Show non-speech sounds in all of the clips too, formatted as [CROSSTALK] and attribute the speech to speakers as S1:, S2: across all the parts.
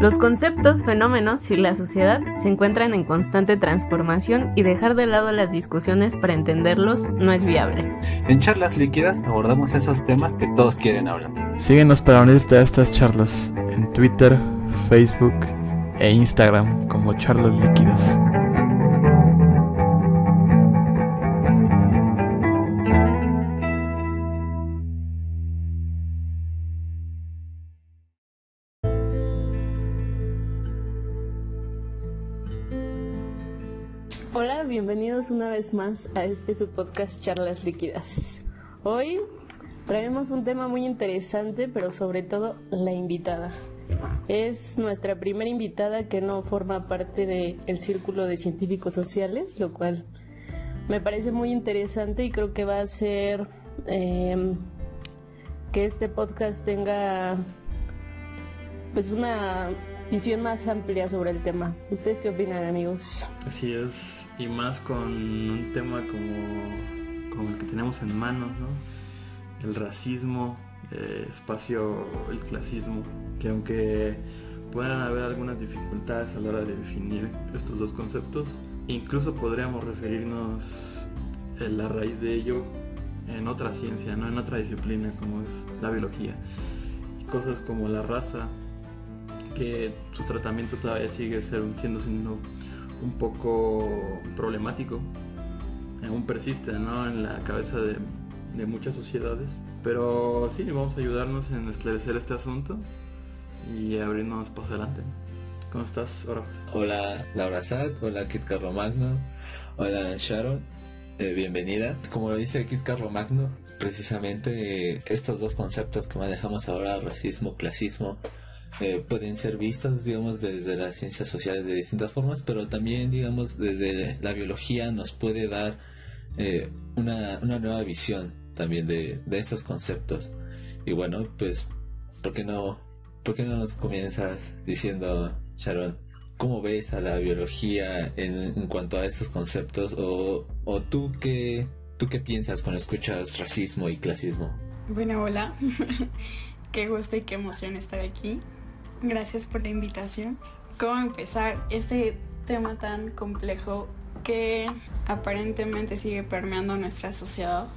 S1: Los conceptos, fenómenos y la sociedad se encuentran en constante transformación y dejar de lado las discusiones para entenderlos no es viable.
S2: En charlas líquidas abordamos esos temas que todos quieren hablar.
S3: Síguenos para unirte a estas charlas en Twitter, Facebook e Instagram como charlas líquidas.
S1: Más a este su podcast Charlas Líquidas. Hoy traemos un tema muy interesante, pero sobre todo la invitada. Es nuestra primera invitada que no forma parte del círculo de científicos sociales, lo cual me parece muy interesante y creo que va a hacer em, que este podcast tenga pues una visión más amplia sobre el tema. ¿Ustedes qué opinan, amigos?
S3: Así es, y más con un tema como, como el que tenemos en manos, ¿no? El racismo, eh, espacio, el clasismo, que aunque puedan haber algunas dificultades a la hora de definir estos dos conceptos, incluso podríamos referirnos en la raíz de ello en otra ciencia, ¿no? en otra disciplina como es la biología. Y cosas como la raza, que su tratamiento todavía sigue siendo, siendo un poco problemático, aún persiste ¿no? en la cabeza de, muchas sociedades. Pero sí, vamos a ayudarnos en esclarecer este asunto y abrirnos paso adelante. ¿Cómo estás, Oro?
S4: Hola, Laura Sad, hola, Kit Carlomagno, hola, Sharon, eh, bienvenida. Como lo dice Kit Carlomagno, precisamente eh, estos dos conceptos que manejamos ahora, racismo, clasismo, eh, pueden ser vistos, digamos, desde las ciencias sociales de distintas formas, pero también, digamos, desde la biología nos puede dar eh, una, una, nueva visión también de, de, estos conceptos. Y bueno, pues, ¿por qué no, por qué no nos comienzas diciendo, Sharon, cómo ves a la biología en, en cuanto a estos conceptos? O, o tú, qué, tú qué piensas cuando escuchas racismo y clasismo?
S5: Bueno, hola. [LAUGHS] qué gusto y qué emoción estar aquí. Gracias por la invitación. ¿Cómo empezar este tema tan complejo que aparentemente sigue permeando nuestra sociedad?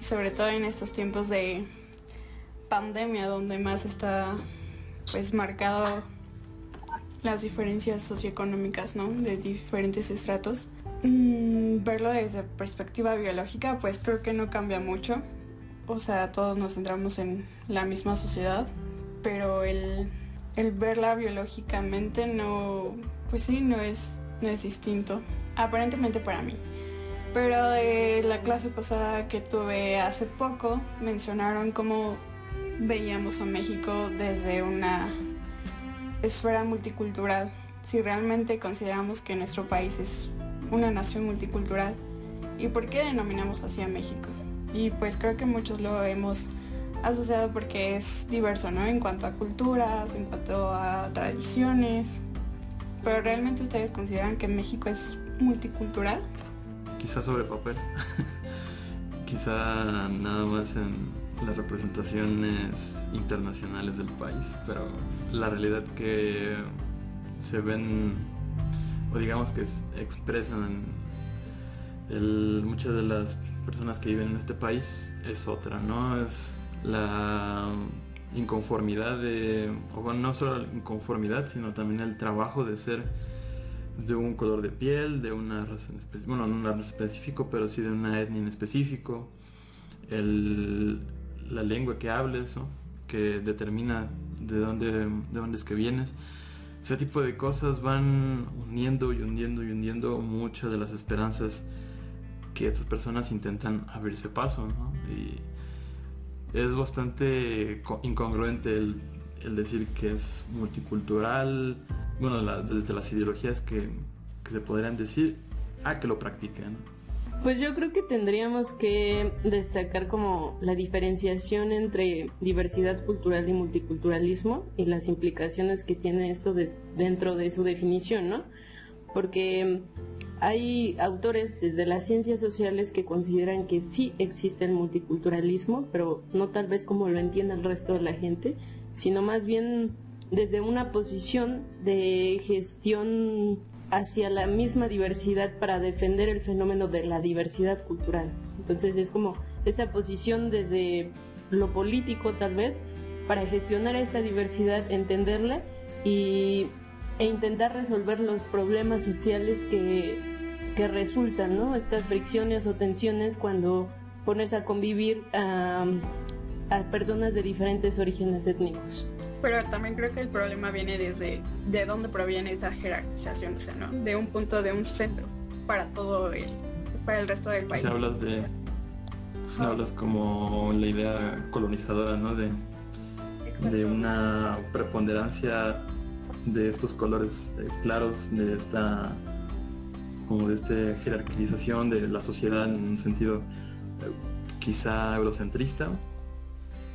S5: Sobre todo en estos tiempos de pandemia donde más está pues marcado las diferencias socioeconómicas, ¿no? De diferentes estratos. Mm, verlo desde perspectiva biológica, pues creo que no cambia mucho. O sea, todos nos centramos en la misma sociedad, pero el, el verla biológicamente no, pues sí, no es, no es distinto, aparentemente para mí. Pero de la clase pasada que tuve hace poco, mencionaron cómo veíamos a México desde una esfera multicultural. Si realmente consideramos que nuestro país es una nación multicultural, ¿y por qué denominamos así a México? Y pues creo que muchos lo hemos asociado porque es diverso, ¿no? En cuanto a culturas, en cuanto a tradiciones. Pero realmente ustedes consideran que México es multicultural?
S3: Quizá sobre papel. [LAUGHS] Quizá nada más en las representaciones internacionales del país, pero la realidad que se ven, o digamos que expresan muchas de las personas que viven en este país es otra, ¿no? Es la inconformidad de, o bueno, no solo la inconformidad, sino también el trabajo de ser de un color de piel, de una raza bueno, no una raza específico, pero sí de una etnia en específico, el, la lengua que hables, ¿no? que determina de dónde, de dónde es que vienes. Ese tipo de cosas van uniendo y hundiendo y hundiendo muchas de las esperanzas que estas personas intentan abrirse paso. ¿no? Y, es bastante incongruente el, decir que es multicultural, bueno, la, desde las ideologías que, que, se podrían decir, a que lo practiquen.
S1: Pues yo creo que tendríamos que destacar como la diferenciación entre diversidad cultural y multiculturalismo y las implicaciones que tiene esto de, dentro de su definición, ¿no? Porque hay autores desde las ciencias sociales que consideran que sí existe el multiculturalismo, pero no tal vez como lo entienda el resto de la gente, sino más bien desde una posición de gestión hacia la misma diversidad para defender el fenómeno de la diversidad cultural. Entonces es como esa posición desde lo político tal vez para gestionar esta diversidad, entenderla y, e intentar resolver los problemas sociales que, que resultan, ¿no? Estas fricciones o tensiones cuando pones a convivir a, a personas de diferentes orígenes étnicos.
S5: Pero también creo que el problema viene desde de dónde proviene esta jerarquización, o sea, ¿no? De un punto, de un centro para todo el, para el resto del país.
S3: O sea, hablas de, hablas como la idea colonizadora, ¿no? De, de una preponderancia de estos colores eh, claros, de esta como de esta jerarquización de la sociedad en un sentido eh, quizá eurocentrista,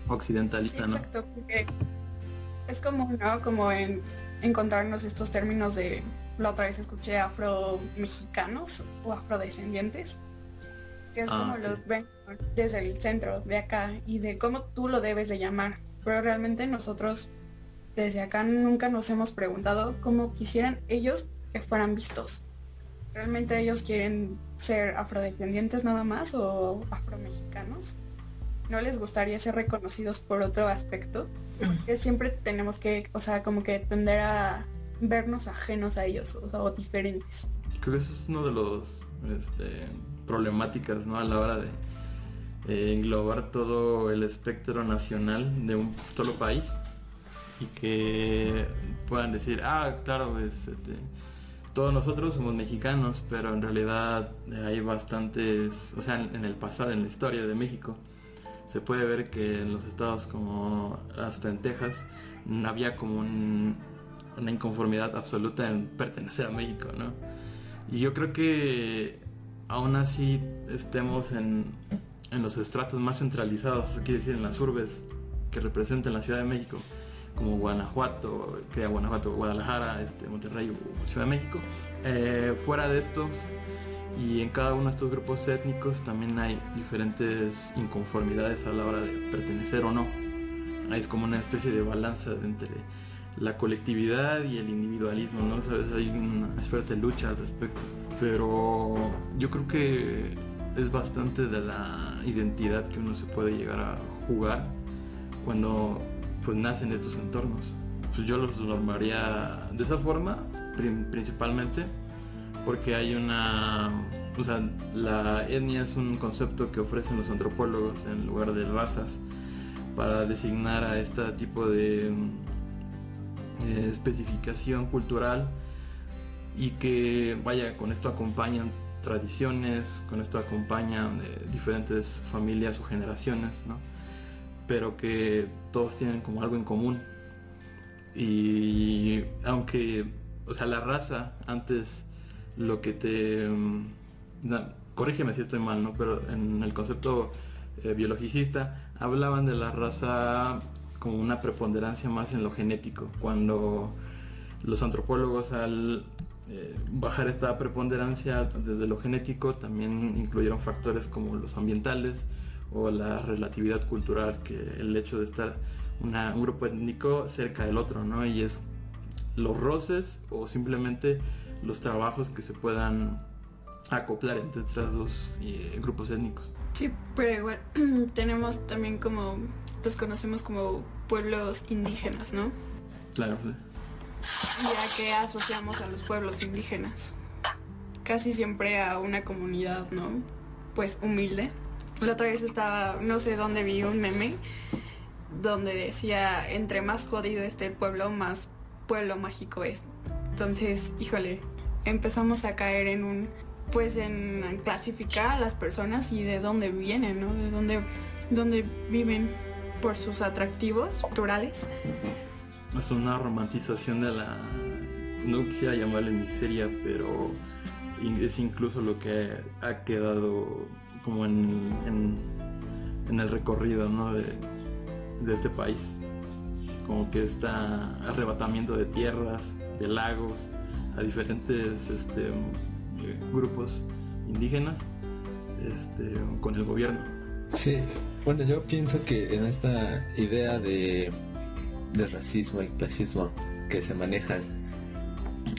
S3: occidentalista,
S5: Sí,
S3: ¿no?
S5: exacto, porque es como, ¿no? Como en encontrarnos estos términos de, la otra vez escuché afro-mexicanos o afrodescendientes, que es
S3: Ah,
S5: como los ven desde el centro de acá y de cómo tú lo debes de llamar. Pero realmente nosotros desde acá nunca nos hemos preguntado cómo quisieran ellos que fueran vistos. ¿Realmente ellos quieren ser afrodescendientes nada más o afromexicanos? ¿No les gustaría ser reconocidos por otro aspecto? Que siempre tenemos que, o sea, como que tender a vernos ajenos a ellos, o sea, o diferentes.
S3: Creo que eso es uno de los este, problemáticas, ¿no? A la hora de eh, englobar todo el espectro nacional de un solo país y que puedan decir, ah, claro, es, este, todos nosotros somos mexicanos, pero en realidad hay bastantes, o sea, en, el pasado, en la historia de México, se puede ver que en los estados como hasta en Texas había como un- una inconformidad absoluta en pertenecer a México, ¿no? Y yo creo que aún así estemos en, en los estratos más centralizados, eso quiere decir en las urbes que representan la Ciudad de México, como Guanajuato, que Guanajuato, Guadalajara, este, Monterrey o Ciudad de México. Eh, fuera de estos y en cada uno de estos grupos étnicos también hay diferentes inconformidades a la hora de pertenecer o no. Es como una especie de balanza entre la colectividad y el individualismo, ¿no? ¿Sabes? Hay una fuerte lucha al respecto. Pero yo creo que es bastante de la identidad que uno se puede llegar a jugar cuando pues nace en estos entornos. Pues yo los normaría de esa forma, principalmente porque hay una, o sea, la etnia es un concepto que ofrecen los antropólogos en lugar de razas para designar a este tipo de eh, especificación cultural y que vaya con esto acompañan tradiciones, con esto acompañan eh, diferentes familias o generaciones, ¿no? Pero que todos tienen como algo en común. Y aunque, o sea, la raza antes lo que te... mm, corrígeme si estoy mal, ¿no? Pero en el concepto eh, biologicista hablaban de la raza como una preponderancia más en lo genético, cuando los antropólogos al eh, bajar esta preponderancia desde lo genético también incluyeron factores como los ambientales o la relatividad cultural, que el hecho de estar una- un grupo étnico cerca del otro, ¿no? Y es los roces o simplemente los trabajos que se puedan acoplar entre estos dos eh, grupos étnicos.
S5: Sí, pero igual [CLEARS THROAT] tenemos también como, los conocemos como pueblos indígenas, ¿no?
S3: Claro,
S5: ¿Y a qué asociamos a los pueblos indígenas? Casi siempre a una comunidad, ¿no? Pues humilde. La otra vez estaba, no sé dónde vi un meme donde decía, entre más jodido esté el pueblo, más pueblo mágico es. Entonces, híjole, empezamos a caer en un, pues en clasificar a las personas y de dónde vienen, ¿no? De dónde, dónde viven por sus atractivos culturales.
S3: es una romantización de la, no quisiera llamarle miseria, pero es incluso lo que ha quedado como en, en, el recorrido ¿no? de, de este país. Como que está arrebatamiento de tierras, de lagos, a diferentes este, grupos indígenas este, con el gobierno.
S4: Sí, bueno, yo pienso que en esta idea de de racismo y clasismo que se manejan,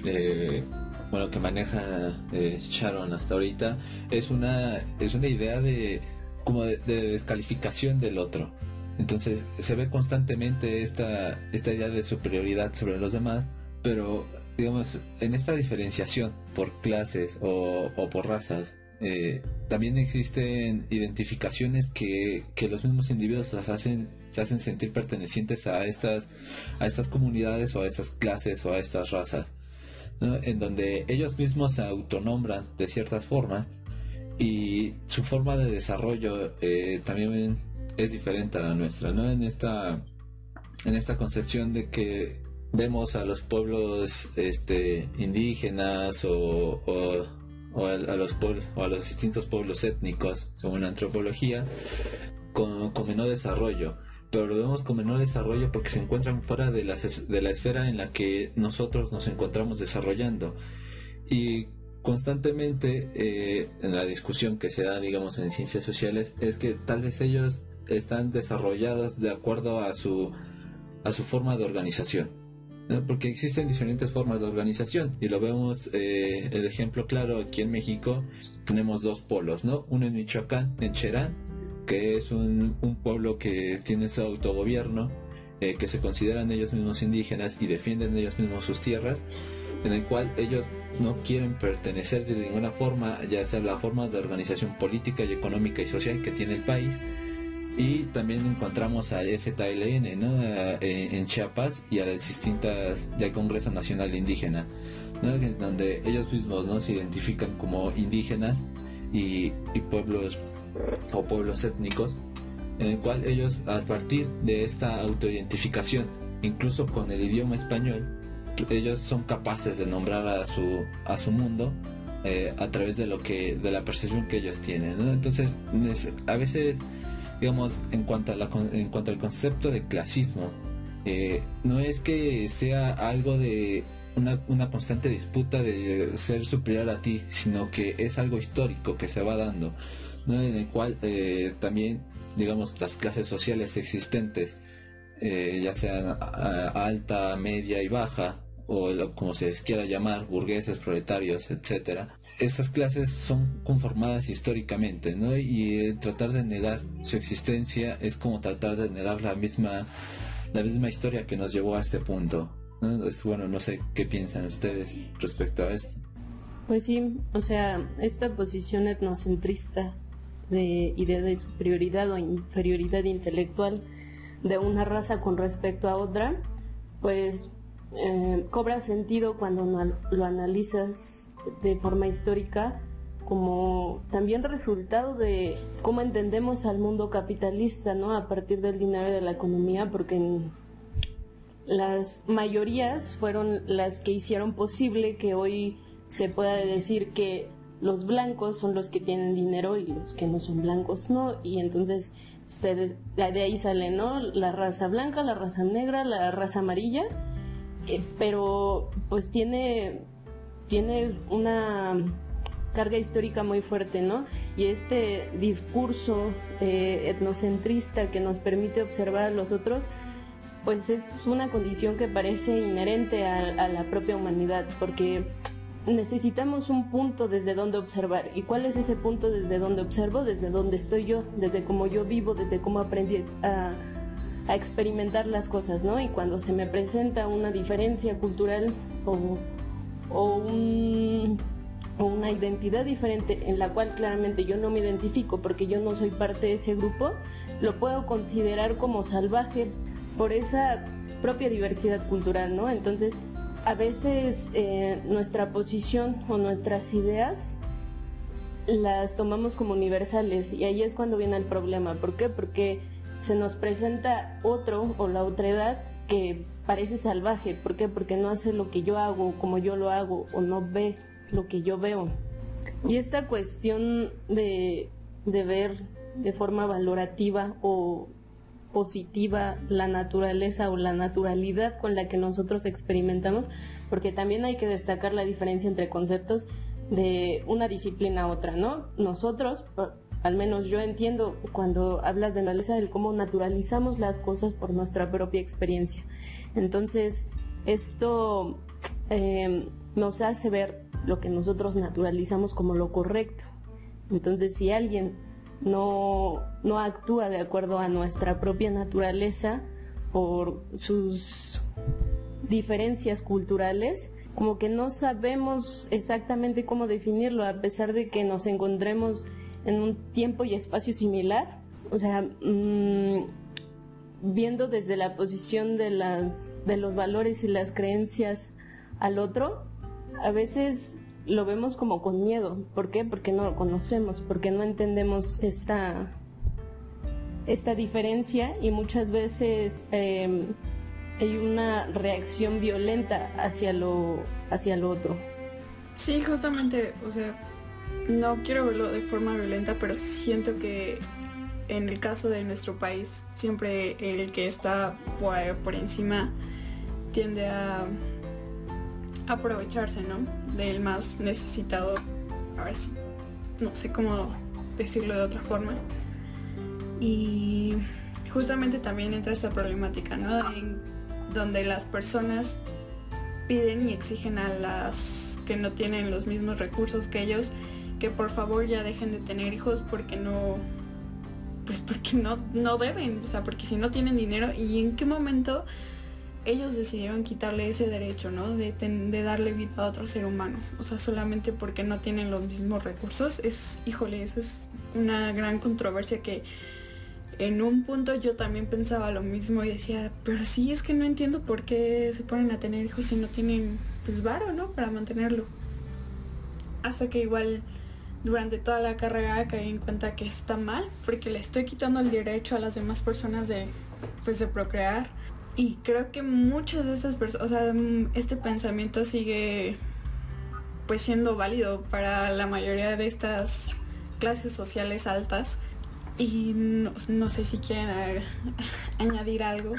S4: eh, bueno, que maneja eh, Sharon hasta ahorita, es una, es una idea de como de, descalificación del otro. Entonces se ve constantemente esta, esta idea de superioridad sobre los demás, pero digamos, en esta diferenciación por clases o, por razas, eh, también existen identificaciones que, que, los mismos individuos las hacen, se hacen sentir pertenecientes a estas, a estas comunidades o a estas clases o a estas razas, en donde ellos mismos se autonombran de cierta forma y su forma de desarrollo eh, también es diferente a la nuestra, ¿no? En esta, en esta concepción de que vemos a los pueblos este, indígenas o o a, los o a los distintos pueblos étnicos, según la antropología, con, menor desarrollo. Pero lo vemos con menor desarrollo porque se encuentran fuera de la, de la esfera en la que nosotros nos encontramos desarrollando. Y constantemente eh, en la discusión que se da, digamos, en ciencias sociales, es que tal vez ellos están desarrollados de acuerdo a su, a su forma de organización porque existen diferentes formas de organización y lo vemos eh, el ejemplo claro aquí en México tenemos dos polos no uno en Michoacán en Cherán que es un, pueblo que tiene su autogobierno eh, que se consideran ellos mismos indígenas y defienden ellos mismos sus tierras en el cual ellos no quieren pertenecer de ninguna forma, ya sea la forma de organización política y económica y social que tiene el país, y también encontramos a STLN ¿no? en, Chiapas y a las distintas del Congreso Nacional Indígena, donde ellos mismos ¿no? se identifican como indígenas y, pueblos o pueblos étnicos, en el cual ellos a partir de esta autoidentificación, incluso con el idioma español, ellos son capaces de nombrar a su, a su mundo eh, a través de lo que de la percepción que ellos tienen. Entonces, a veces digamos, en cuanto, a la, en cuanto al concepto de clasismo, eh, no es que sea algo de una, una, constante disputa de ser superior a ti, sino que es algo histórico que se va dando, ¿no? en el cual eh, también, digamos, las clases sociales existentes, eh, ya sean alta, media y baja, o como se les quiera llamar, burgueses, proletarios, etcétera, estas clases son conformadas históricamente, ¿no? Y tratar de negar su existencia es como tratar de negar la misma, la misma historia que nos llevó a este punto. bueno, no sé qué piensan ustedes respecto a esto.
S1: Pues sí, o sea, esta posición etnocentrista de idea de superioridad o inferioridad intelectual de una raza con respecto a otra, pues eh, cobra sentido cuando lo analizas de forma histórica como también resultado de cómo entendemos al mundo capitalista, ¿no? A partir del dinero de la economía, porque las mayorías fueron las que hicieron posible que hoy se pueda decir que los blancos son los que tienen dinero y los que no son blancos no, y entonces se de, de ahí sale, ¿no? La raza blanca, la raza negra, la raza amarilla, eh, pero pues tiene, tiene una carga histórica muy fuerte, ¿no? Y este discurso eh, etnocentrista que nos permite observar a los otros, pues es una condición que parece inherente a, a, la propia humanidad, porque necesitamos un punto desde donde observar. ¿Y cuál es ese punto desde donde observo? Desde donde estoy yo, desde cómo yo vivo, desde cómo aprendí a a experimentar las cosas, ¿no? Y cuando se me presenta una diferencia cultural o, o, una identidad diferente en la cual claramente yo no me identifico porque yo no soy parte de ese grupo, lo puedo considerar como salvaje por esa propia diversidad cultural, ¿no? Entonces, a veces eh, nuestra posición o nuestras ideas las tomamos como universales y ahí es cuando viene el problema. ¿Por qué? Porque se nos presenta otro o la otra edad que parece salvaje. ¿Por qué? Porque no hace lo que yo hago como yo lo hago o no ve lo que yo veo. Y esta cuestión de, de ver de forma valorativa o positiva la naturaleza o la naturalidad con la que nosotros experimentamos, porque también hay que destacar la diferencia entre conceptos de una disciplina a otra, ¿no? Nosotros, al menos yo entiendo cuando hablas de naturaleza, del cómo naturalizamos las cosas por nuestra propia experiencia. Entonces, esto eh, nos hace ver lo que nosotros naturalizamos como lo correcto. Entonces, si alguien no, no actúa de acuerdo a nuestra propia naturaleza por sus diferencias culturales, como que no sabemos exactamente cómo definirlo, a pesar de que nos encontremos en un tiempo y espacio similar. O sea, mm, viendo desde la posición de, las, de los valores y las creencias al otro, a veces lo vemos como con miedo. ¿Por qué? Porque no lo conocemos, porque no entendemos esta, esta diferencia y muchas veces em, hay una reacción violenta hacia lo, hacia lo otro.
S5: Sí, justamente, o sea, no quiero verlo de forma violenta, pero siento que en el caso de nuestro país, siempre el que está por, por encima tiende a aprovecharse, ¿no? Del más necesitado. A ver si, no sé cómo decirlo de otra forma. Y justamente también entra esta problemática, ¿no? En donde las personas piden y exigen a las que no tienen los mismos recursos que ellos que por favor ya dejen de tener hijos porque no pues porque no, no deben, o sea, porque si no tienen dinero y en qué momento ellos decidieron quitarle ese derecho, ¿no? De, darle vida a otro ser humano. O sea, solamente porque no tienen los mismos recursos. Es, híjole, eso es una gran controversia que en un punto yo también pensaba lo mismo y decía, pero sí, es que no entiendo por qué se ponen a tener hijos si no tienen, pues, varo, ¿no? Para mantenerlo. Hasta que igual durante toda la carrera caí en cuenta que está mal, porque le estoy quitando el derecho a las demás personas de, pues, de procrear y creo que muchas de esas personas, o sea, mm, este pensamiento sigue pues siendo válido para la mayoría de estas clases sociales altas. Y no, sé si quieren [LAUGHS] añadir algo.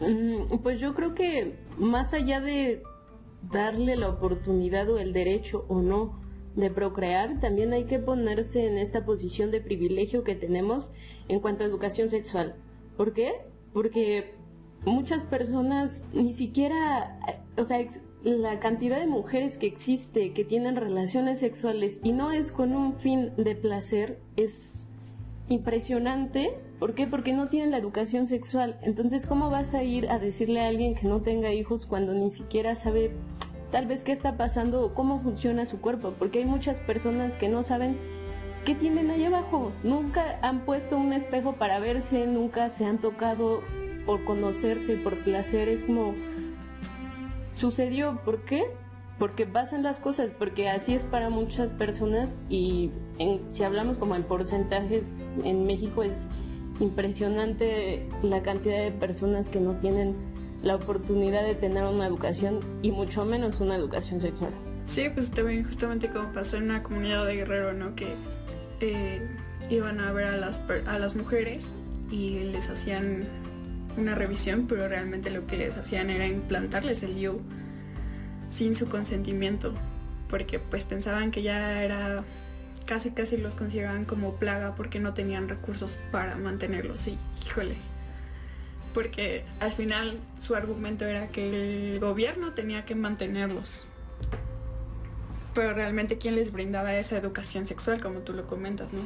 S1: Mm, pues yo creo que más allá de darle la oportunidad o el derecho o no de procrear, también hay que ponerse en esta posición de privilegio que tenemos en cuanto a educación sexual. ¿Por qué? Porque muchas personas ni siquiera, o sea, la cantidad de mujeres que existe que tienen relaciones sexuales y no es con un fin de placer es impresionante. ¿Por qué? Porque no tienen la educación sexual. Entonces, ¿cómo vas a ir a decirle a alguien que no tenga hijos cuando ni siquiera sabe tal vez qué está pasando o cómo funciona su cuerpo? Porque hay muchas personas que no saben qué tienen ahí abajo. Nunca han puesto un espejo para verse, nunca se han tocado por conocerse, por placer, es como sucedió, ¿por qué? Porque pasan las cosas, porque así es para muchas personas y si hablamos como en porcentajes, en México es impresionante la cantidad de personas que no tienen la oportunidad de tener una educación y mucho menos una educación sexual.
S5: Sí, pues también justamente como pasó en una comunidad de Guerrero, ¿no? Que eh, iban a ver a las, a las mujeres y les hacían una revisión, pero realmente lo que les hacían era implantarles el yo sin su consentimiento, porque pues pensaban que ya era casi casi los consideraban como plaga porque no tenían recursos para mantenerlos. Y híjole porque al final su argumento era que el gobierno tenía que mantenerlos. Pero realmente quién les brindaba esa educación sexual como tú lo comentas no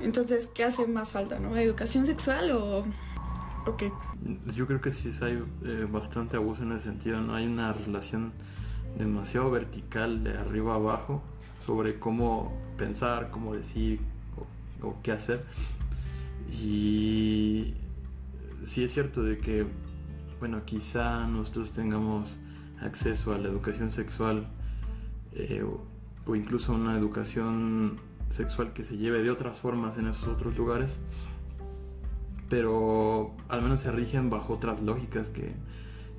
S5: entonces qué hace más falta no educación sexual o
S3: yo creo que sí hay eh, bastante abuso en ese sentido, ¿no? Hay una relación demasiado vertical de arriba a abajo sobre cómo pensar, cómo decir o, qué hacer. Y sí es cierto de que, bueno, quizá nosotros tengamos acceso a la educación sexual eh, o, o incluso una educación sexual que se lleve de otras formas en esos otros lugares pero al menos se rigen bajo otras lógicas que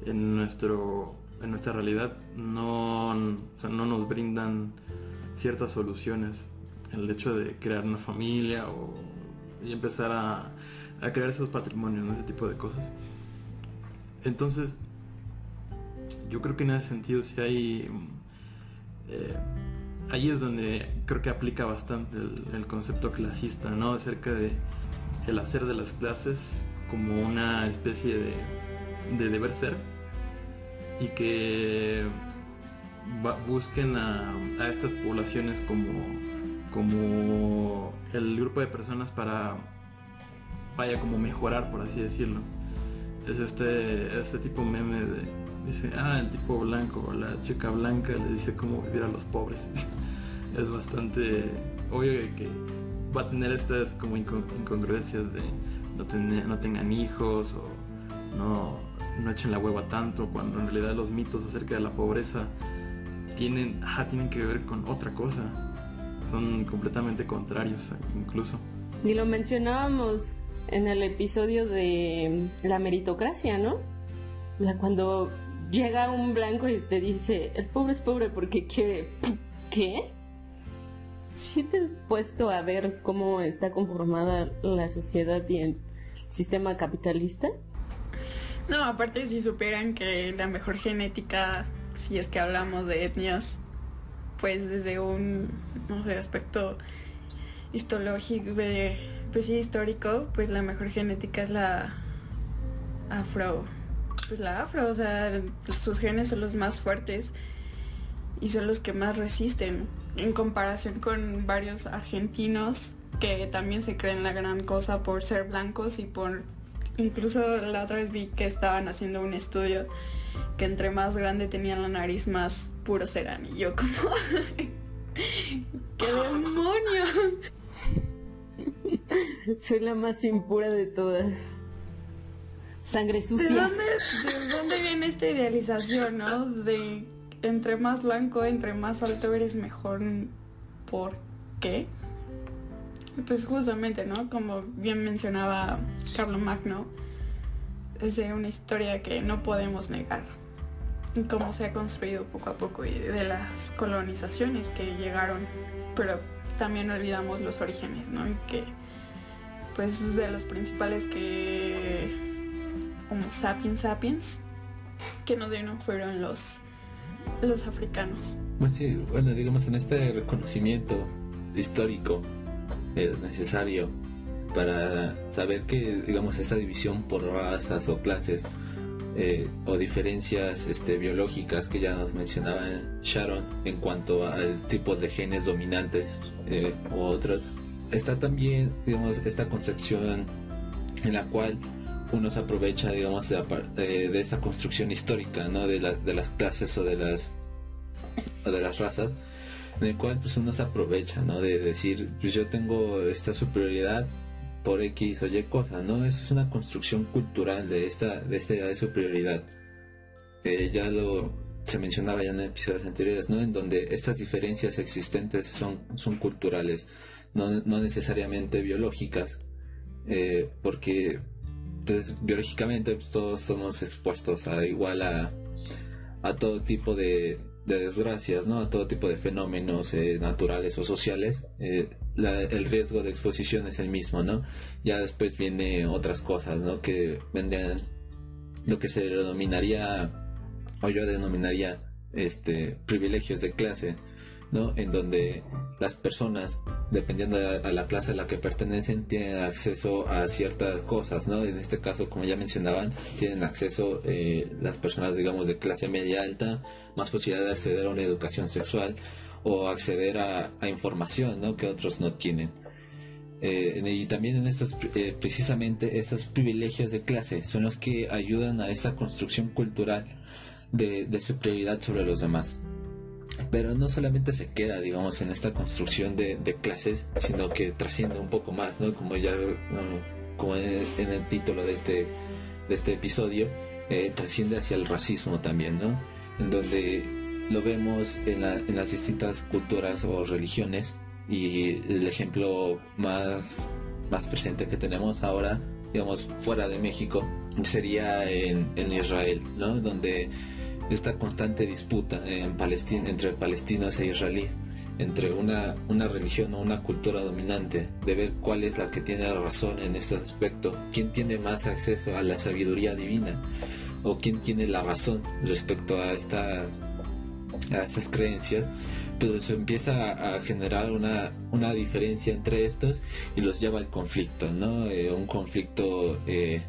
S3: en, nuestro, en nuestra realidad no, no nos brindan ciertas soluciones. El hecho de crear una familia o, y empezar a, a crear esos patrimonios, ese tipo de cosas. Entonces, yo creo que en ese sentido si hay, eh, ahí es donde creo que aplica bastante el, el concepto clasista, ¿no? Acerca de el hacer de las clases como una especie de, de deber ser y que busquen a, a estas poblaciones como, como el grupo de personas para vaya como mejorar por así decirlo. Es este este tipo meme de dice ah el tipo blanco la chica blanca le dice cómo vivir a los pobres. [LAUGHS] Es bastante obvio que va a tener estas como incon- incongruencias de no, tener- no tengan hijos o no, no echen la hueva tanto cuando en realidad los mitos acerca de la pobreza tienen, tienen que ver con otra cosa son completamente contrarios incluso
S1: Y lo mencionábamos en el episodio de la meritocracia, ¿no? O sea, cuando llega un blanco y te dice, el pobre es pobre porque quiere... ¿Qué? ¿Sí te has puesto a ver cómo está conformada la sociedad y el sistema capitalista?
S5: No, aparte si supieran que la mejor genética, si es que hablamos de etnias, pues desde un, no sé, aspecto histológico, pues sí, histórico, pues la mejor genética es la afro, pues la afro, o sea, sus genes son los más fuertes y son los que más resisten en comparación con varios argentinos que también se creen la gran cosa por ser blancos y por incluso la otra vez vi que estaban haciendo un estudio que entre más grande tenían la nariz más puros eran y yo como [LAUGHS] ¡Qué demonio! [LAUGHS]
S1: Soy la más impura de todas. Sangre
S5: ¿De
S1: sucia.
S5: dónde, ¿De dónde viene esta idealización, no? De entre más blanco, entre más alto eres mejor. ¿Por qué? Pues justamente, ¿no? Como bien mencionaba Carlo Magno, es una historia que no podemos negar. Y cómo se ha construido poco a poco y de las colonizaciones que llegaron. Pero también olvidamos los orígenes, ¿no? Y que, pues, de los principales que Homo sapiens sapiens que nos dieron fueron los, los africanos.
S4: Pues sí, bueno, digamos en este reconocimiento histórico eh, necesario para saber que, digamos, esta división por razas o clases eh, o diferencias este, biológicas que ya nos mencionaba Sharon en cuanto al tipo de genes dominantes eh, u otros, está también, digamos, esta concepción en la cual uno se aprovecha, digamos, de, eh, de esa construcción histórica, ¿no? De, de las clases o de las o de las razas, en el cual pues uno se aprovecha, ¿no? De decir, pues yo tengo esta superioridad por X o Y cosa, ¿no? Eso es una construcción cultural de esta, de esta idea de superioridad. Ya lo se mencionaba ya en episodios anteriores, ¿no? En donde estas diferencias existentes son, son culturales, no, no necesariamente biológicas, eh, porque pues, biológicamente pues, todos somos expuestos a igual a, a todo tipo de, de desgracias, ¿no? A todo tipo de fenómenos eh, naturales o sociales. eh, la- el riesgo de exposición es el mismo, ¿no? Ya después viene otras cosas, ¿no? Que vendrían lo que se denominaría, o yo denominaría, este, privilegios de clase, ¿no? En donde las personas, dependiendo a, la clase a la que pertenecen, tienen acceso a ciertas cosas, ¿no? En este caso, como ya mencionaban, tienen acceso eh, las personas, digamos, de clase media alta, más posibilidad de acceder a una educación sexual o acceder a, a información, ¿no? Que otros no tienen. Eh, y también en estos, eh, precisamente esos privilegios de clase son los que ayudan a esa construcción cultural de, de superioridad sobre los demás pero no solamente se queda, digamos, en esta construcción de, clases, sino que trasciende un poco más, ¿no? Como ya, como en, en el título de este, de este episodio, eh, trasciende hacia el racismo también, ¿no? En donde lo vemos en, la- en las distintas culturas o religiones y el ejemplo más, más presente que tenemos ahora, digamos, fuera de México, sería en, en Israel, ¿no? Donde esta constante disputa en Palestina, entre palestinos e israelíes, entre una, una religión o una cultura dominante, de ver cuál es la que tiene la razón en este aspecto, quién tiene más acceso a la sabiduría divina, o quién tiene la razón respecto a estas, a estas creencias, pero se empieza a generar una, una diferencia entre estos y los lleva al conflicto, ¿no? Eh, un conflicto eh,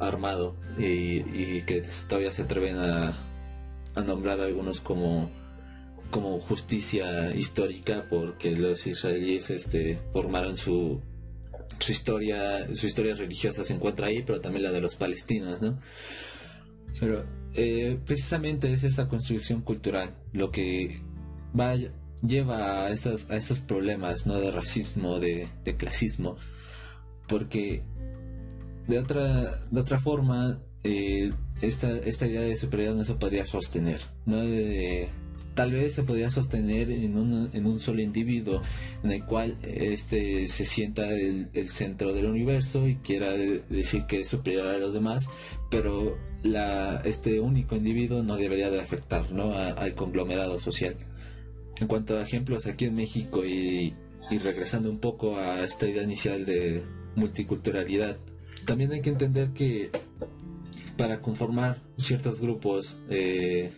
S4: armado y, que todavía se atreven a, a nombrar algunos como como justicia histórica porque los israelíes este formaron su su historia su historia religiosa se encuentra ahí pero también la de los palestinos no pero eh, precisamente es esa construcción cultural lo que va, lleva a estos, a estos problemas ¿no? de racismo, de, clasismo, porque de otra, de otra forma eh, esta, esta idea de superioridad no se podría sostener. ¿no? tal vez se podría sostener en un, en un solo individuo en el cual este se sienta el, el centro del universo y quiera decir que es superior a los demás, pero la, este único individuo no debería de afectar ¿no? al conglomerado social. En cuanto a ejemplos aquí en México y, regresando un poco a esta idea inicial de multiculturalidad, también hay que entender que para conformar ciertos grupos eh,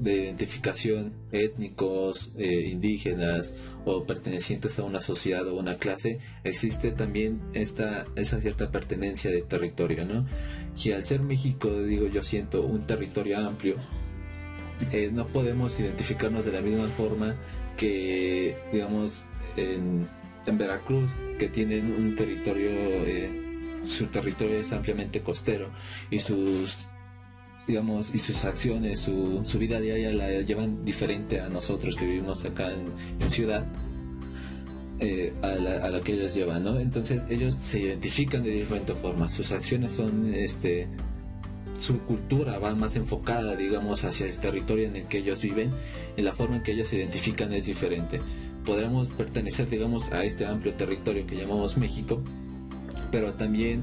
S4: de identificación étnicos, eh, indígenas o pertenecientes a una sociedad o una clase, existe también esta, esa cierta pertenencia de territorio, ¿no? Y al ser México, digo yo siento un territorio amplio, eh, no podemos identificarnos de la misma forma que, digamos, en, Veracruz, que tienen un territorio, su territorio es ampliamente costero y sus digamos, y sus acciones, su, vida diaria la llevan diferente a nosotros que vivimos acá en, ciudad, eh, a, la, a, la, que ellos llevan, ¿no? Entonces ellos se identifican de diferente forma, sus acciones son, este, su cultura va más enfocada, digamos, hacia el territorio en el que ellos viven y la forma en que ellos se identifican es diferente. Podremos pertenecer, digamos, a este amplio territorio que llamamos México, pero también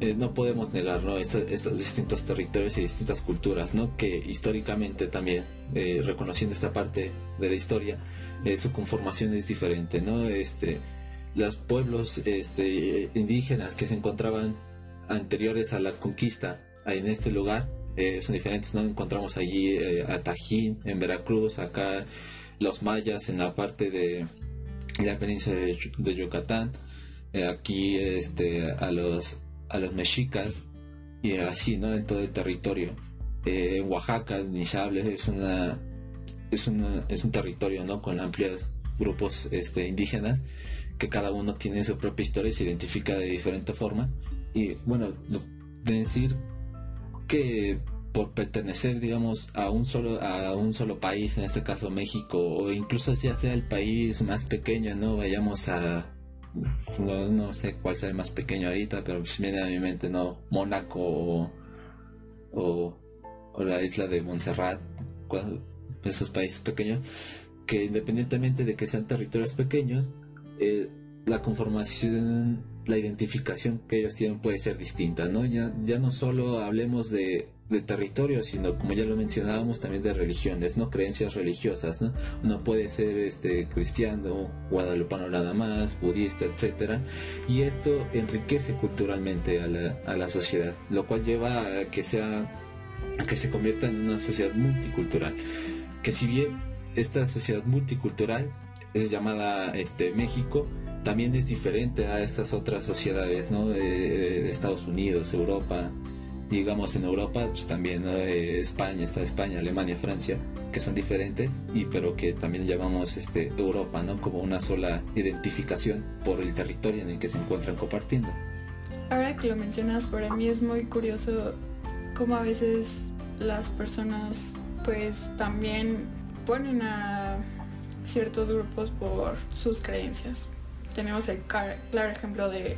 S4: eh, no podemos negar ¿no? estos, distintos territorios y distintas culturas, ¿no? que históricamente también, eh, reconociendo esta parte de la historia, eh, su conformación es diferente. ¿no? Este, los pueblos este, indígenas que se encontraban anteriores a la conquista en este lugar son diferentes, ¿no? Encontramos allí a Tajín en Veracruz, acá los mayas en la parte de la península de, Yucatán, aquí este, a los a los mexicas y así, ¿no? En todo el territorio. en Oaxaca, Nizable es una es, una, es un territorio, ¿no? Con amplios grupos este, indígenas que cada uno tiene su propia historia y se identifica de diferente forma. Y bueno, de decir que por pertenecer digamos a un solo a un solo país en este caso México o incluso ya sea el país más pequeño no vayamos a no, sé cuál sea el más pequeño ahorita pero si viene a mi mente no Mónaco o, la isla de Montserrat esos países pequeños que independientemente de que sean territorios pequeños eh, la conformación la identificación que ellos tienen puede ser distinta, ¿no? Ya, ya no solo hablemos de, de territorio, sino como ya lo mencionábamos también de religiones, ¿no? Creencias religiosas, ¿no? Uno puede ser este cristiano, guadalupano nada más, budista, etcétera, y esto enriquece culturalmente a la, a la sociedad, lo cual lleva a que sea que se convierta en una sociedad multicultural. Que si bien esta sociedad multicultural es llamada este México, también es diferente a estas otras sociedades, ¿no? Estados Unidos, Europa, digamos en Europa pues también España, está España, Alemania, Francia, que son diferentes y pero que también llamamos este Europa, ¿no? Como una sola identificación por el territorio en el que se encuentran compartiendo.
S5: Ahora que lo mencionas, para mí es muy curioso cómo a veces las personas pues también ponen a ciertos grupos por sus creencias tenemos el claro ejemplo de,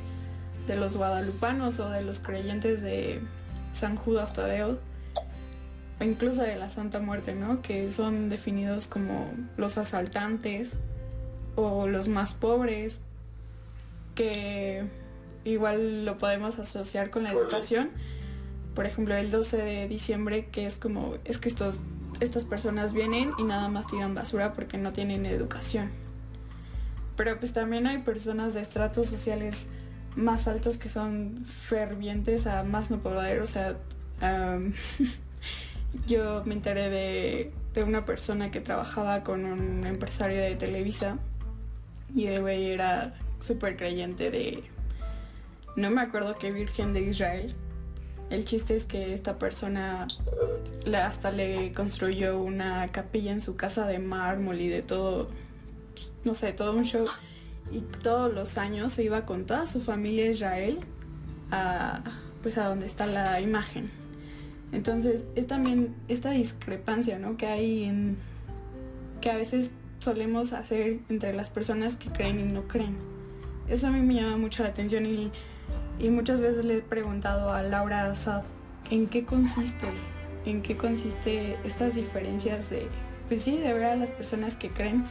S5: los guadalupanos o de los creyentes de San Judas Tadeo, o incluso de la Santa Muerte, ¿no? Que son definidos como los asaltantes o los más pobres, que igual lo podemos asociar con la educación. Por ejemplo, el 12 de diciembre, que es como, es que estos, estas personas vienen y nada más tiran basura porque no tienen educación. Pero pues también hay personas de estratos sociales más altos que son fervientes a más no poder, o sea, [LAUGHS] yo me enteré de, de una persona que trabajaba con un empresario de Televisa y el güey era súper creyente de, no me acuerdo qué virgen de Israel. El chiste es que esta persona hasta le construyó una capilla en su casa de mármol y de todo, no sé, todo un show. Y todos los años se iba con toda su familia a Israel a, pues a donde está la imagen. Entonces es también esta discrepancia, ¿no? Que hay en que a veces solemos hacer entre las personas que creen y no creen. Eso a mí me llama mucho la atención y, muchas veces le he preguntado a Laura Assad en qué consiste, en qué consiste estas diferencias de, pues sí, de ver a las personas que creen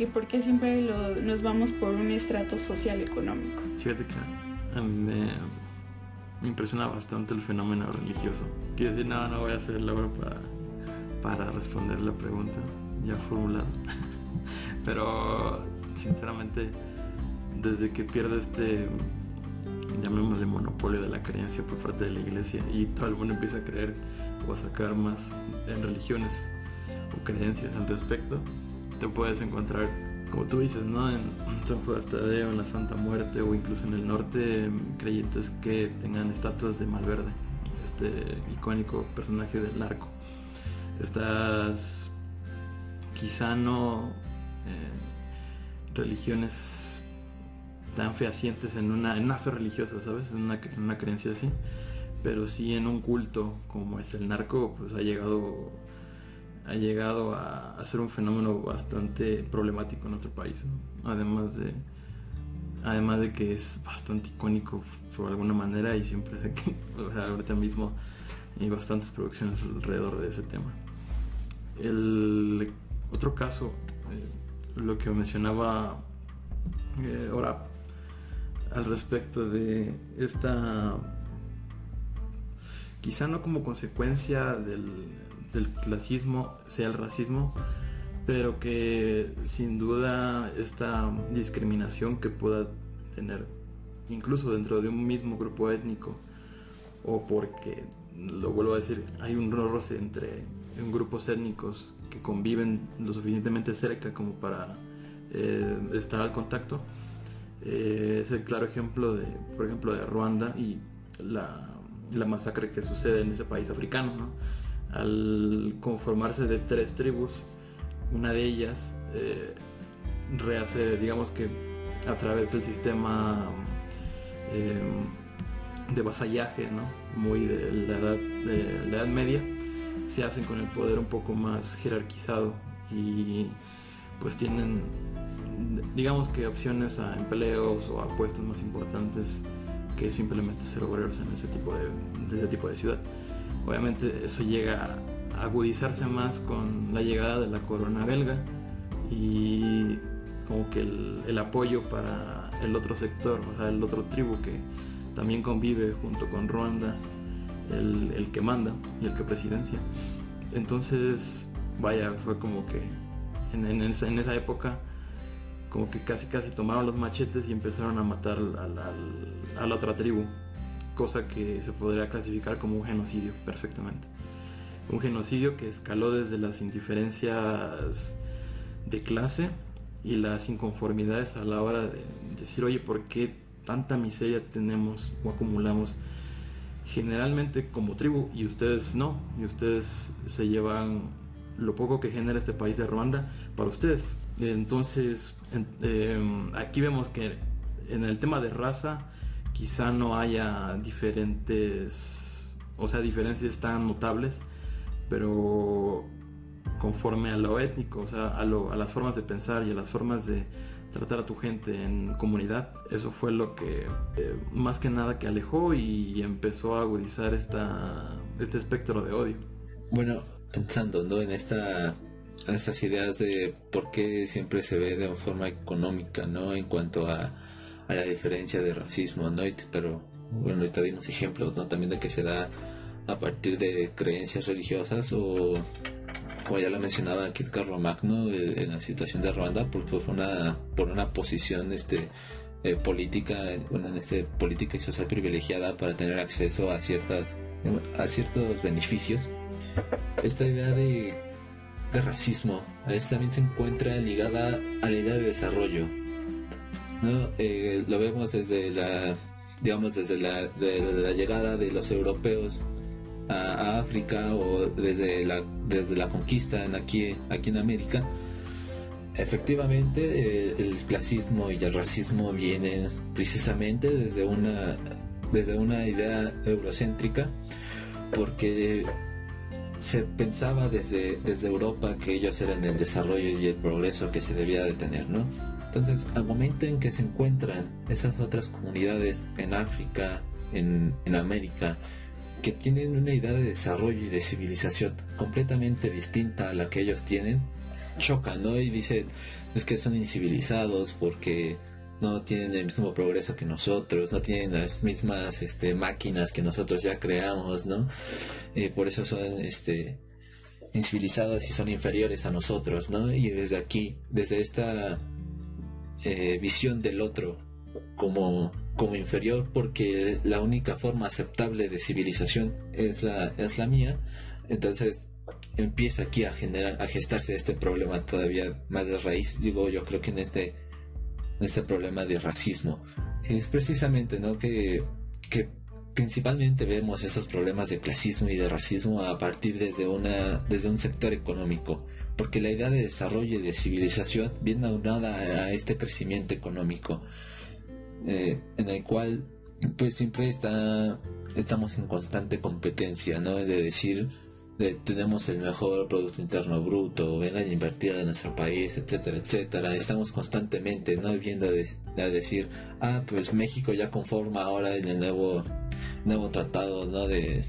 S5: y por qué siempre nos vamos por un estrato social económico.
S3: Fíjate que a mí me, me impresiona bastante el fenómeno religioso. Quiero decir, no, no voy a hacer la hora para, para responder la pregunta ya formulada. [LAUGHS] Pero, sinceramente, desde que pierde este, llamémosle monopolio de la creencia por parte de la iglesia y todo el mundo empieza a creer o a sacar más en religiones o creencias al respecto, te puedes encontrar, como tú dices, ¿no? En San Juan Tadeo, en la Santa Muerte o incluso en el norte, creyentes que tengan estatuas de Malverde, este icónico personaje del arco. Estas quizá no eh, religiones tan fehacientes en una, en una fe religiosa, ¿sabes? En una, en una creencia así, pero sí en un culto como es el narco, pues ha llegado ha llegado a, ser un fenómeno bastante problemático en nuestro país, además de además de que es bastante icónico por alguna manera y siempre [LAUGHS] o sea, ahorita mismo hay bastantes producciones alrededor de ese tema. El otro caso, eh, lo que mencionaba eh, ahora al respecto de esta, quizá no como consecuencia del, del clasismo sea el racismo, pero que sin duda esta discriminación que pueda tener incluso dentro de un mismo grupo étnico o porque, lo vuelvo a decir, hay un roce entre en grupos étnicos que conviven lo suficientemente cerca como para eh, estar al contacto. Eh, es el claro ejemplo de, por ejemplo, de Ruanda y la, la masacre que sucede en ese país africano. ¿no? Al conformarse de tres tribus, una de ellas eh, rehace, digamos que a través del sistema eh, de vasallaje, ¿no? muy de la, edad, de la edad media, se hacen con el poder un poco más jerarquizado y pues tienen digamos que opciones a empleos o a puestos más importantes que simplemente ser obreros en ese tipo de, de ese tipo de ciudad. Obviamente eso llega a agudizarse más con la llegada de la corona belga y como que el, apoyo para el otro sector, o sea, el otro tribu que también convive junto con Ruanda, el, el que manda y el que presidencia. Entonces, vaya, fue como que en, en, esa, época como que casi casi tomaron los machetes y empezaron a matar al, al, a la otra tribu, cosa que se podría clasificar como un genocidio perfectamente. Un genocidio que escaló desde las indiferencias de clase y las inconformidades a la hora de decir, oye, ¿por qué tanta miseria tenemos o acumulamos generalmente como tribu y ustedes no? Y ustedes se llevan lo poco que genera este país de Ruanda para ustedes. Entonces, eh, aquí vemos que en el tema de raza quizá no haya diferentes, o sea, diferencias tan notables, pero conforme a lo étnico, o sea, a, lo, a las formas de pensar y a las formas de tratar a tu gente en comunidad, eso fue lo que eh, más que nada que alejó y empezó a agudizar esta, este espectro de odio.
S4: Bueno, pensando ¿no? en esta estas ideas de por qué siempre se ve de forma económica, ¿no? En cuanto a, a la diferencia de racismo, ¿no? Pero, bueno, ahorita dimos ejemplos, ¿no? También de que se da a partir de creencias religiosas o, como ya lo mencionaba Kit Carlomagno, en la situación de Ruanda, por, por una, por una posición, este, eh, política, bueno, en este, política y social privilegiada para tener acceso a ciertas, a ciertos beneficios esta idea de, de racismo también se encuentra ligada a la idea de desarrollo. ¿No? Eh, lo vemos desde la, digamos, desde la, llegada de los europeos a, África o desde la, desde la conquista en aquí, aquí en América. Efectivamente, eh, el clasismo y el racismo vienen precisamente desde una, desde una idea eurocéntrica, porque se pensaba desde, desde Europa que ellos eran el desarrollo y el progreso que se debía de tener, ¿no? Entonces, al momento en que se encuentran esas otras comunidades en África, en, América, que tienen una idea de desarrollo y de civilización completamente distinta a la que ellos tienen, chocan, ¿no? Y dicen, es que son incivilizados porque no tienen el mismo progreso que nosotros, no tienen las mismas este, máquinas que nosotros ya creamos, ¿no? Eh, por eso son este, incivilizados y son inferiores a nosotros, ¿no? Y desde aquí, desde esta eh, visión del otro como, como inferior, porque la única forma aceptable de civilización es la, es la mía, entonces empieza aquí a generar, a gestarse este problema todavía más de raíz, digo yo creo que en este este problema de racismo. Es precisamente ¿no? que, que principalmente vemos esos problemas de clasismo y de racismo a partir desde, una, desde un sector económico, porque la idea de desarrollo y de civilización viene aunada a este crecimiento económico, eh, en el cual pues siempre está, estamos en constante competencia, ¿no? De decir, tenemos el mejor Producto Interno Bruto, vengan a invertir en nuestro país, etcétera, etcétera. Estamos constantemente no viendo a, decir, ah, pues México ya conforma ahora en el nuevo, nuevo tratado ¿no? de,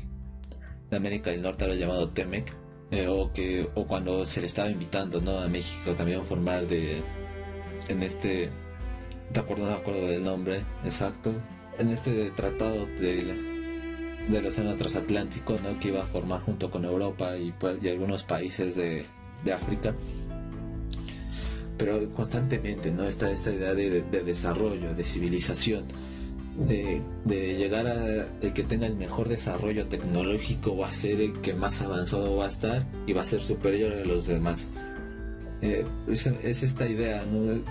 S4: de América del Norte, ahora llamado TEMEC, eh, o, que, o cuando se le estaba invitando ¿no? a México también formar de, en este, de acuerdo, no acuerdo del nombre exacto, en este tratado de del océano transatlántico ¿no? que iba a formar junto con Europa y, pues, y algunos países de, de, África pero constantemente no está esta idea de, de desarrollo de civilización de, de, llegar a el que tenga el mejor desarrollo tecnológico va a ser el que más avanzado va a estar y va a ser superior a los demás eh, es, es, esta idea ¿no?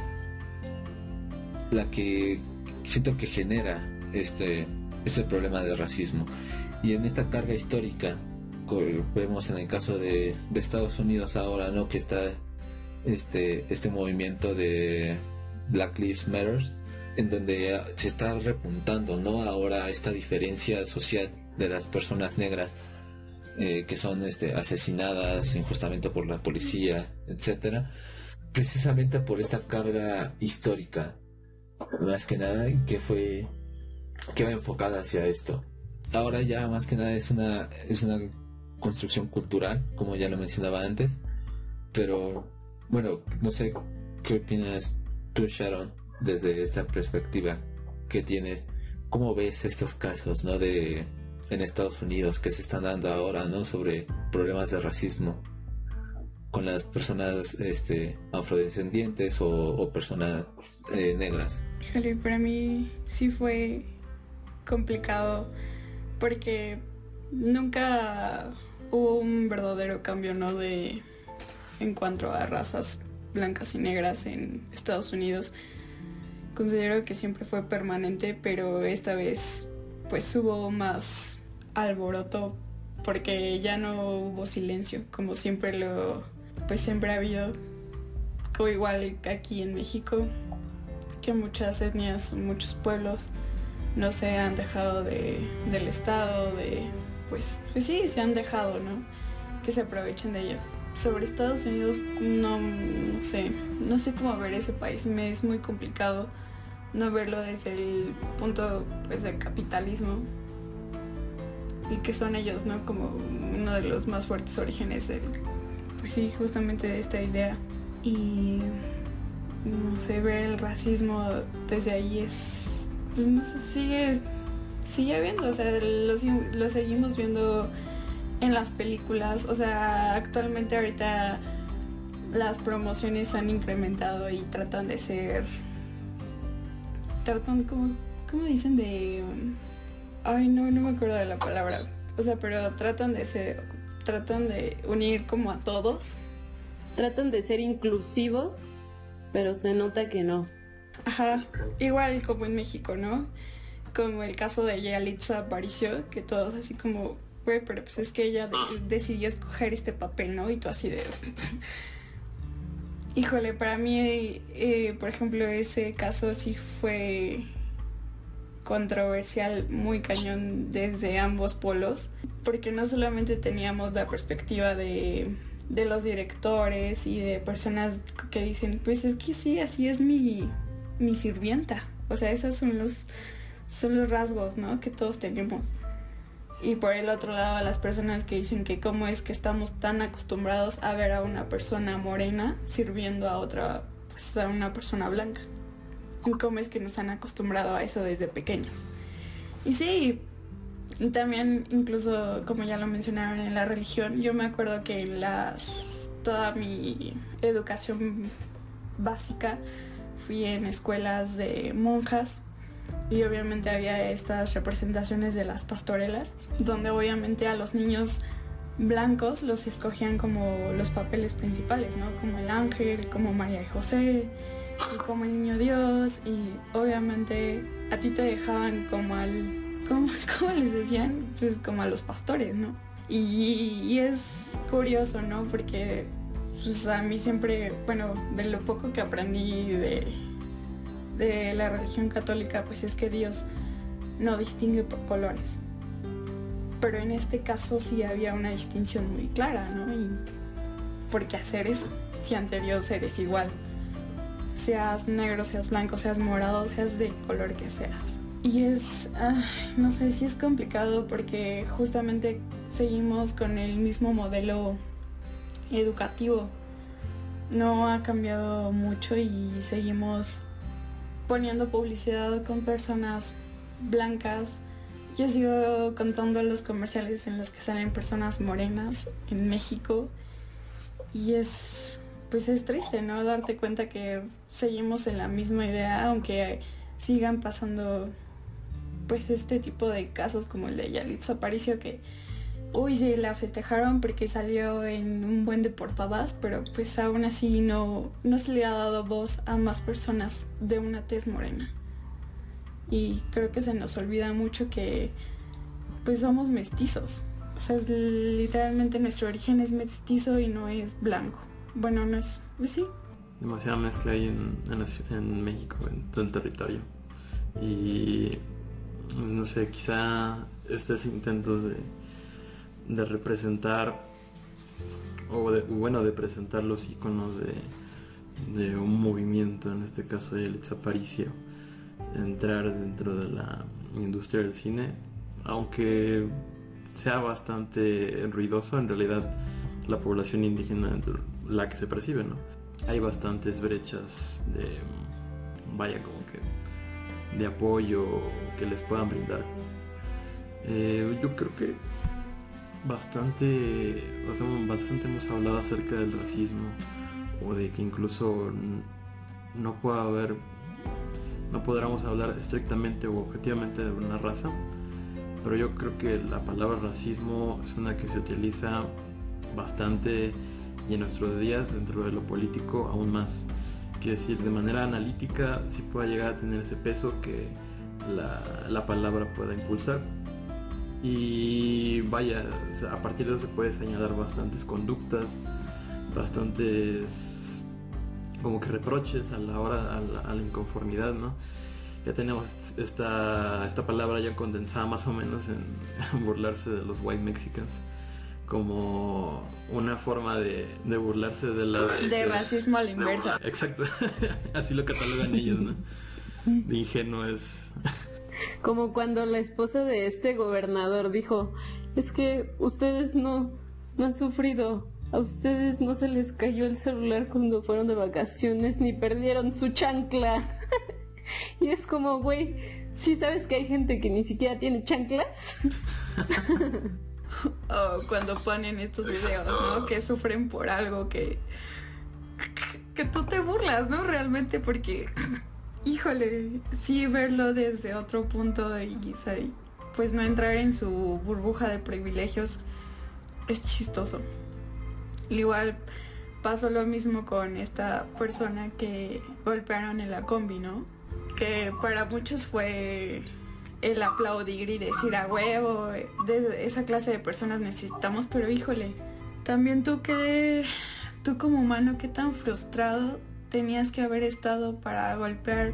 S4: la que siento que genera este es el problema del racismo. Y en esta carga histórica, vemos en el caso de, Estados Unidos ahora, ¿no? Que está este, este movimiento de Black Lives Matter, en donde se está repuntando, ¿no? Ahora esta diferencia social de las personas negras eh, que son este, asesinadas injustamente por la policía, etcétera, precisamente por esta carga histórica, más que nada, que fue que va enfocada hacia esto. Ahora ya más que nada es una, es una construcción cultural, como ya lo mencionaba antes, pero bueno, no sé qué opinas tú, Sharon, desde esta perspectiva que tienes. ¿Cómo ves estos casos, no, de en Estados Unidos que se están dando ahora, no, sobre problemas de racismo con las personas, este, afrodescendientes o, personas eh, negras?
S5: para mí sí fue complicado porque nunca hubo un verdadero cambio, ¿no? De en cuanto a razas blancas y negras en Estados Unidos. Considero que siempre fue permanente, pero esta vez pues hubo más alboroto porque ya no hubo silencio, como siempre lo pues siempre ha habido o igual aquí en México que muchas etnias, muchos pueblos no se han dejado de, del Estado, de, pues, pues sí, se han dejado, ¿no? Que se aprovechen de ellos. Sobre Estados Unidos, no, sé, no sé cómo ver ese país, me es muy complicado no verlo desde el punto, pues, del capitalismo y que son ellos, ¿no? Como uno de los más fuertes orígenes del, pues sí, justamente de esta idea. Y, no sé, ver el racismo desde ahí es pues no sé, sigue, sigue viendo, o sea, lo, seguimos viendo en las películas, o sea, actualmente ahorita las promociones han incrementado y tratan de ser, tratan como, ¿cómo dicen de, ay no, no me acuerdo de la palabra, o sea, pero tratan de ser, tratan de unir como a todos.
S1: Tratan de ser inclusivos, pero se nota que no.
S5: Ajá, igual como en México, ¿no? Como el caso de Yalitza Aparicio, que todos así como, güey, pero pues es que ella de- decidió escoger este papel, ¿no? Y tú así de... Híjole, para mí, eh, por ejemplo, ese caso sí fue controversial, muy cañón desde ambos polos, porque no solamente teníamos la perspectiva de, de los directores y de personas que dicen, pues es que sí, así es mi, mi sirvienta. O sea, esos son los, son los rasgos, ¿no? Que todos tenemos. Y por el otro lado, las personas que dicen que cómo es que estamos tan acostumbrados a ver a una persona morena sirviendo a otra, pues a una persona blanca. Y cómo es que nos han acostumbrado a eso desde pequeños. Y sí, y también incluso como ya lo mencionaron en la religión, yo me acuerdo que en las toda mi educación básica fui en escuelas de monjas y obviamente había estas representaciones de las pastorelas, donde obviamente a los niños blancos los escogían como los papeles principales, ¿no? Como el ángel, como María y José, y como el niño Dios, y obviamente a ti te dejaban como al, ¿cómo, cómo les decían? Pues como a los pastores, ¿no? Y, y es curioso, ¿no? Porque pues, a mí siempre, bueno, de lo poco que aprendí de, de la religión católica, pues es que Dios no distingue por colores. Pero en este caso sí había una distinción muy clara, ¿no? Y ¿por qué hacer eso? Si ante Dios eres igual. Seas negro, seas blanco, seas morado, seas de color que seas. Y es, no sé si es complicado porque justamente seguimos con el mismo modelo educativo. No ha cambiado mucho y seguimos poniendo publicidad con personas blancas. Yo sigo contando los comerciales en los que salen personas morenas en México y es pues es triste, ¿no? Darte cuenta que seguimos en la misma idea, aunque sigan pasando pues este tipo de casos como el de Yalitza Aparicio que uy sí la festejaron porque salió en un buen de portadas, pero pues aún así no, no se le ha dado voz a más personas de una tez morena. Y creo que se nos olvida mucho que pues somos mestizos. O sea, literalmente nuestro origen es mestizo y no es blanco. Bueno, no es, pues sí.
S3: Demasiada mezcla ci- en México, en todo el territorio. Y no sé, quizá estos intentos de, de representar, o de, bueno, de presentar los iconos de, de un movimiento, en este caso de Yalitza Aparicio, entrar dentro de la industria del cine, aunque sea bastante ruidoso, en realidad la población indígena la que se percibe, ¿no? Hay bastantes brechas de, vaya, como que de apoyo que les puedan brindar. Eh, yo creo que bastante, bastante, hemos hablado acerca del racismo o de que incluso no pueda haber, no podríamos hablar estrictamente o objetivamente de una raza, pero yo creo que la palabra racismo es una que se utiliza bastante y en nuestros días dentro de lo político aún más. Quiero decir, de manera analítica sí puede llegar a tener ese peso que la palabra pueda impulsar. Y vaya, o sea, a partir de eso se puede señalar bastantes conductas, bastantes como que reproches a la hora, a la, a la inconformidad, ¿no? Ya tenemos esta, esta palabra ya condensada más o menos en [LAUGHS] burlarse de los white mexicans como una forma de, de burlarse de la...
S5: De racismo a la inversa.
S3: Exacto, [LAUGHS] así lo catalogan ellos, ¿no? De ingenuo es...
S1: Como cuando la esposa de este gobernador dijo, es que ustedes no, no han sufrido, a ustedes no se les cayó el celular cuando fueron de vacaciones ni perdieron su chancla. [LAUGHS] y es como, güey, ¿sí sabes que hay gente que ni siquiera tiene chanclas? [LAUGHS]
S5: O cuando ponen estos videos, ¿no? Que sufren por algo que, que tú te burlas, ¿no? Realmente porque, híjole, sí verlo desde otro punto y pues no entrar en su burbuja de privilegios es chistoso. Igual pasó lo mismo con esta persona que golpearon en la combi, ¿no? Que para muchos fue el aplaudir y decir a huevo, de esa clase de personas necesitamos, pero híjole, también tú que, tú como humano, qué tan frustrado tenías que haber estado para golpear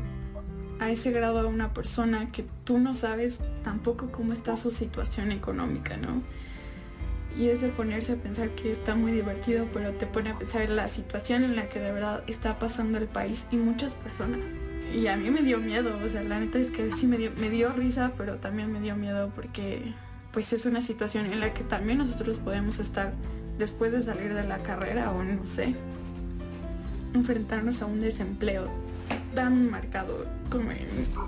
S5: a ese grado a una persona que tú no sabes tampoco cómo está su situación económica, ¿no? Y es de ponerse a pensar que está muy divertido, pero te pone a pensar en la situación en la que de verdad está pasando el país y muchas personas. Y a mí me dio miedo, o sea, la neta es que sí me dio, me dio risa, pero también me dio miedo porque pues es una situación en la que también nosotros podemos estar después de salir de la carrera o no sé, enfrentarnos a un desempleo tan marcado como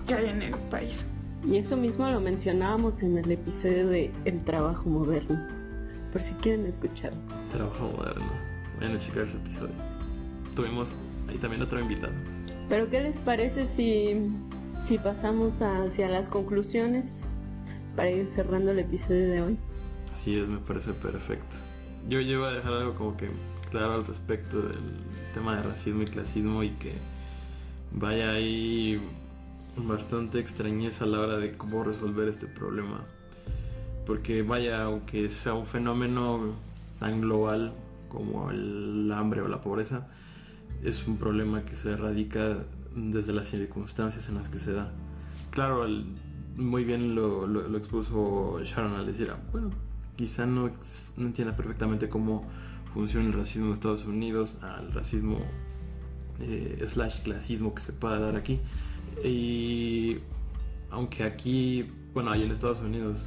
S5: que hay en el país.
S1: Y eso mismo lo mencionábamos en el episodio de El trabajo moderno, por si quieren escucharlo.
S3: Trabajo moderno. Vayan a checar ese episodio. Tuvimos ahí también otro invitado.
S1: Pero ¿qué les parece si, si pasamos hacia las conclusiones para ir cerrando el episodio de hoy?
S3: Así es, me parece perfecto. Yo llevo a dejar algo como que claro al respecto del tema de racismo y clasismo y que vaya ahí bastante extrañeza a la hora de cómo resolver este problema. Porque vaya, aunque sea un fenómeno tan global como el hambre o la pobreza, es un problema que se erradica desde las circunstancias en las que se da. Claro, muy bien lo, lo, expuso Sharon al decir, ah, bueno, quizá no, no entienda perfectamente cómo funciona el racismo en Estados Unidos, al racismo eh, slash clasismo que se pueda dar aquí. Y aunque aquí, bueno, ahí en Estados Unidos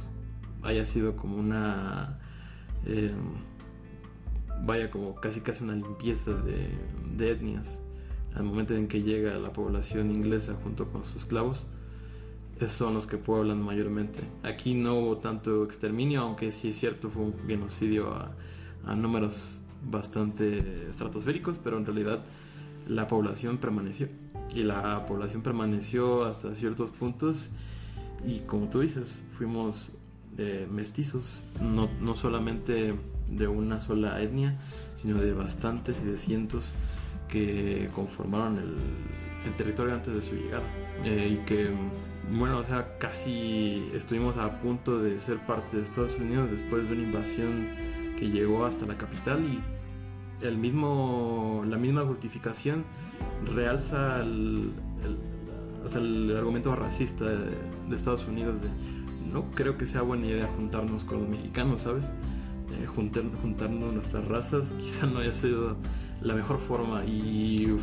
S3: haya sido como una... Em, vaya como casi casi una limpieza de, de, etnias al momento en que llega la población inglesa junto con sus esclavos son los que pueblan mayormente aquí no hubo tanto exterminio aunque sí es cierto fue un genocidio a números bastante estratosféricos pero en realidad la población permaneció. Y la población permaneció hasta ciertos puntos y como tú dices, fuimos eh, mestizos, no, no, solamente de una sola etnia, sino de bastantes y de cientos que conformaron el, territorio antes de su llegada. Eh, y que, bueno, o sea, casi estuvimos a punto de ser parte de Estados Unidos después de una invasión llegó hasta la capital y el mismo, la misma justificación realza el, el, argumento racista de, Estados Unidos de no creo que sea buena idea juntarnos con los mexicanos, ¿sabes? Eh, juntarnos nuestras razas [LAUGHS] quizá no haya sido la mejor forma y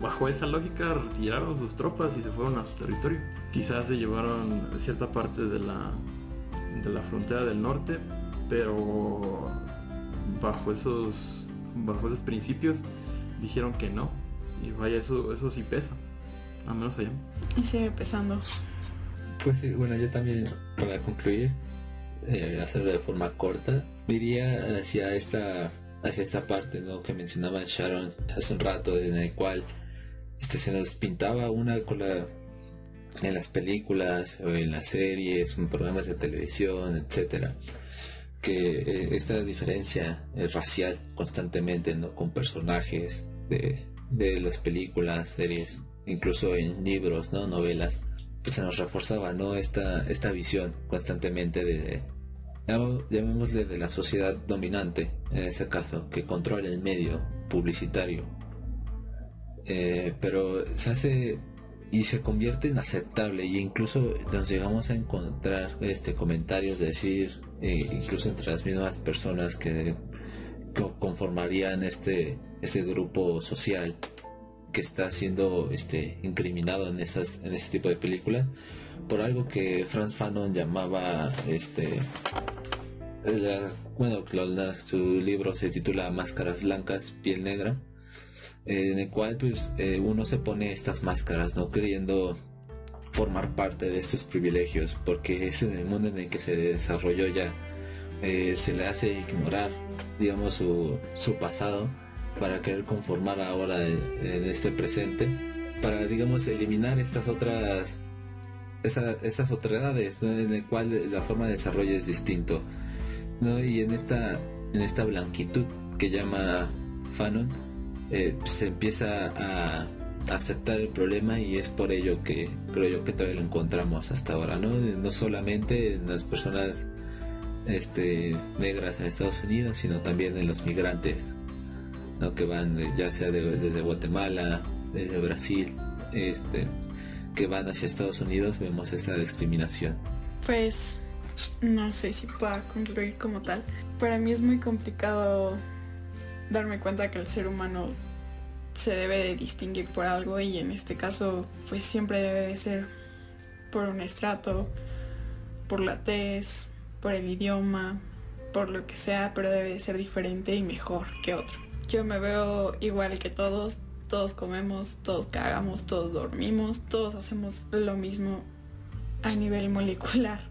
S3: bajo esa lógica retiraron sus tropas y se fueron a su territorio. Quizás se llevaron cierta parte de la, de la frontera del norte, pero bajo esos bajo esos principios, dijeron que no. Y vaya, eso, eso sí pesa. Al menos allá.
S5: Y sigue pesando.
S4: Pues sí, bueno, yo también, para concluir, eh, hacerlo de forma corta, diría hacia esta, hacia esta parte ¿no? que mencionaba Sharon hace un rato, en el cual este, se nos pintaba una con la, en las películas o en las series, en programas de televisión, etcétera que eh, esta diferencia eh, racial constantemente ¿no? con personajes de, de, las películas, series, incluso en libros, ¿no? novelas, pues se nos reforzaba ¿no? esta, esta visión constantemente de, llamémosle de la sociedad dominante, en ese caso, que controla el medio publicitario. Eh, pero se hace y se convierte en aceptable y incluso nos llegamos a encontrar este comentarios de decir eh, incluso entre las mismas personas que, conformarían este este grupo social que está siendo este incriminado en estas en este tipo de películas por algo que Franz Fanon llamaba este bueno su libro se titula Máscaras blancas piel negra en el cual pues eh, uno se pone estas máscaras, ¿no? Queriendo formar parte de estos privilegios, porque es en el mundo en el que se desarrolló ya, eh, se le hace ignorar, digamos, su, su pasado para querer conformar ahora en, este presente, para, digamos, eliminar estas otras, esa, otras otredades, ¿no? en el cual la forma de desarrollo es distinto, ¿no? Y en esta en esta blanquitud que llama Fanon, eh, se empieza a aceptar el problema y es por ello que creo yo que todavía lo encontramos hasta ahora, ¿no? No solamente en las personas este, negras en Estados Unidos, sino también en los migrantes, ¿no? Que van ya sea desde Guatemala, desde Brasil, este, que van hacia Estados Unidos, vemos esta discriminación.
S5: Pues no sé si pueda concluir como tal. Para mí es muy complicado darme cuenta que el ser humano se debe de distinguir por algo y en este caso pues siempre debe de ser por un estrato, por la tez, por el idioma, por lo que sea, pero debe de ser diferente y mejor que otro. Yo me veo igual que todos, todos comemos, todos cagamos, todos dormimos, todos hacemos lo mismo a nivel molecular.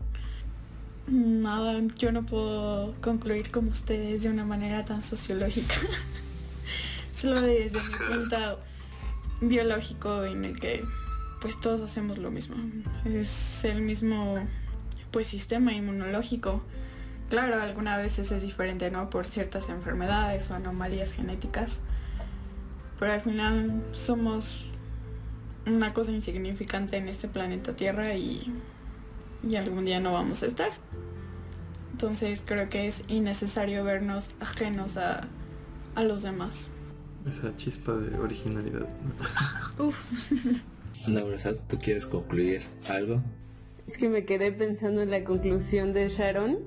S5: Nada, yo no puedo concluir como ustedes de una manera tan sociológica. [LAUGHS] Solo desde mi punto biológico en el que pues todos hacemos lo mismo. Es el mismo pues sistema inmunológico. Claro, algunas veces es diferente, ¿no? Por ciertas enfermedades o anomalías genéticas. Pero al final somos una cosa insignificante en este planeta Tierra y, y algún día no vamos a estar. Entonces creo que es innecesario vernos ajenos a, a los demás
S3: esa chispa de originalidad. [LAUGHS]
S4: Uf. ¿tú quieres concluir algo?
S1: Es que me quedé pensando en la conclusión de Sharon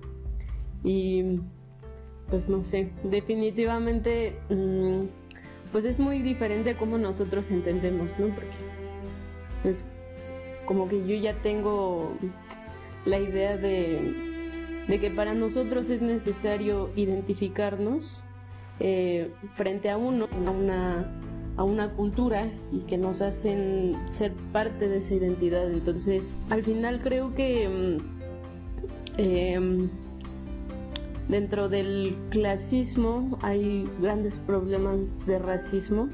S1: y pues no sé, definitivamente mm, pues es muy diferente a cómo nosotros entendemos, ¿no? Porque pues como que yo ya tengo la idea de, de que para nosotros es necesario identificarnos eh, frente a uno, a una, a una cultura y que nos hacen ser parte de esa identidad. Entonces, al final creo que mm, em, dentro del clasismo hay grandes problemas de racismo.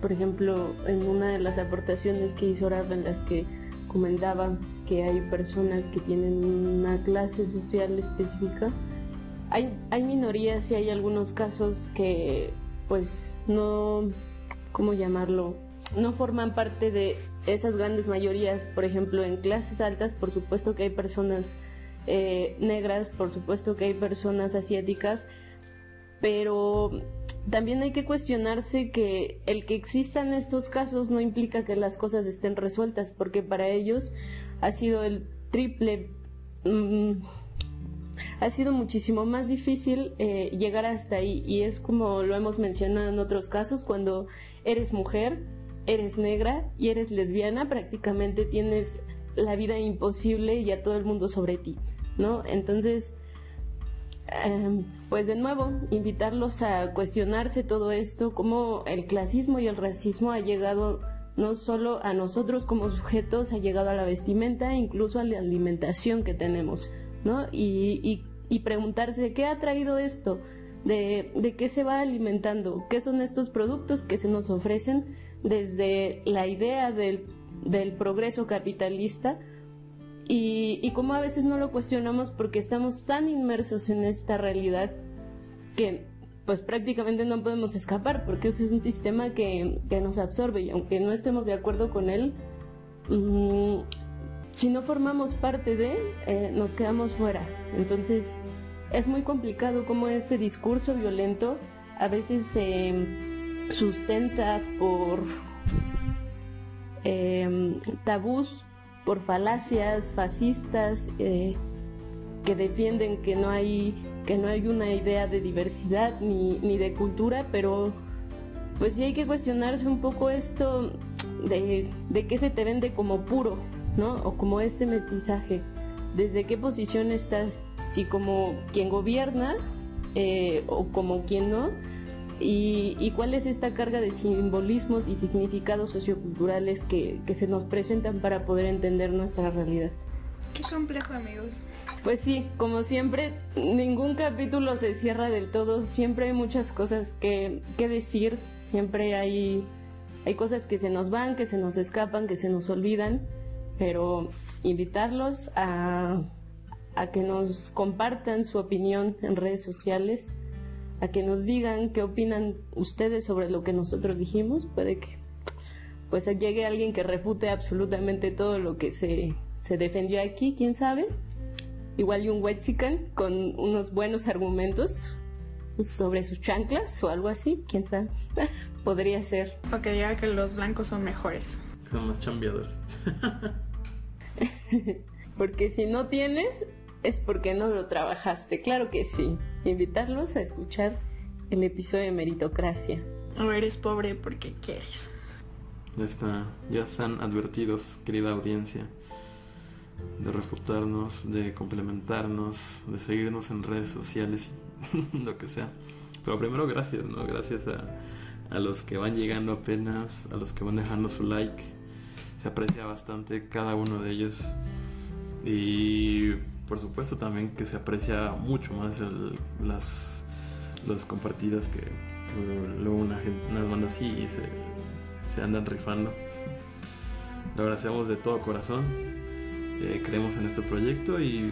S1: Por ejemplo, en una de las aportaciones que hizo Rafa en las que comentaba que hay personas que tienen una clase social específica, hay, hay minorías y hay algunos casos que pues no, ¿cómo llamarlo? No forman parte de esas grandes mayorías, por ejemplo, en clases altas, por supuesto que hay personas eh, negras, por supuesto que hay personas asiáticas, pero también hay que cuestionarse que el que existan estos casos no implica que las cosas estén resueltas, porque para ellos ha sido el triple mm, ha sido muchísimo más difícil eh, llegar hasta ahí y es como lo hemos mencionado en otros casos, cuando eres mujer, eres negra y eres lesbiana, prácticamente tienes la vida imposible y a todo el mundo sobre ti, ¿no? Entonces, em, pues de nuevo, invitarlos a cuestionarse todo esto, cómo el clasismo y el racismo ha llegado no solo a nosotros como sujetos, ha llegado a la vestimenta, incluso a la alimentación que tenemos. ¿no? Y, preguntarse qué ha traído esto, de, de, qué se va alimentando, qué son estos productos que se nos ofrecen desde la idea del, progreso capitalista y, y cómo a veces no lo cuestionamos porque estamos tan inmersos en esta realidad que pues prácticamente no podemos escapar porque es un sistema que, nos absorbe y aunque no estemos de acuerdo con él, mm, si no formamos parte de, eh, nos quedamos fuera. Entonces es muy complicado cómo este discurso violento a veces se sustenta por em, tabús, por falacias fascistas eh, que defienden que no hay que no hay una idea de diversidad ni, ni de cultura, pero pues sí hay que cuestionarse un poco esto de, de qué se te vende como puro, ¿no? O como este mestizaje, ¿desde qué posición estás? Si como quien gobierna eh, o como quien no, y, cuál es esta carga de simbolismos y significados socioculturales que, que se nos presentan para poder entender nuestra realidad.
S5: Qué complejo, amigos.
S1: Pues sí, como siempre, ningún capítulo se cierra del todo, siempre hay muchas cosas que, que decir, siempre hay, hay cosas que se nos van, que se nos escapan, que se nos olvidan pero invitarlos a, que nos compartan su opinión en redes sociales, a que nos digan qué opinan ustedes sobre lo que nosotros dijimos. Puede que pues llegue alguien que refute absolutamente todo lo que se, se defendió aquí, quién sabe. Igual y un Wexican con unos buenos argumentos sobre sus chanclas o algo así, quién sabe. [LAUGHS] Podría ser.
S5: O que diga que los blancos son mejores.
S3: Son más chambeadores. [LAUGHS]
S1: porque si no tienes, es porque no lo trabajaste. Claro que sí. Invitarlos a escuchar el episodio de meritocracia.
S5: O eres pobre porque quieres.
S3: Ya está, ya están advertidos, querida audiencia, de refutarnos, de complementarnos, de seguirnos en redes sociales, [LAUGHS] lo que sea. Pero primero gracias, ¿no? Gracias a, a los que van llegando apenas, a los que van dejando su like. Se aprecia bastante cada uno de ellos. Y por supuesto también que se aprecia mucho más el, las, las compartidas que, luego una unas bandas así se, se andan rifando. Lo agradecemos de todo corazón. Eh, creemos en este proyecto y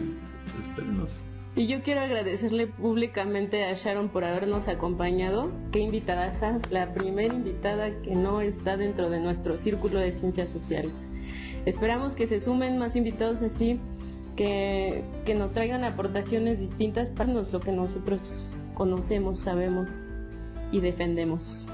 S3: espérenos.
S1: Y yo quiero agradecerle públicamente a Sharon por habernos acompañado. Qué invitada, la primera invitada que no está dentro de nuestro círculo de ciencias sociales. Esperamos que se sumen más invitados así, que, que nos traigan aportaciones distintas para lo que nosotros conocemos, sabemos y defendemos.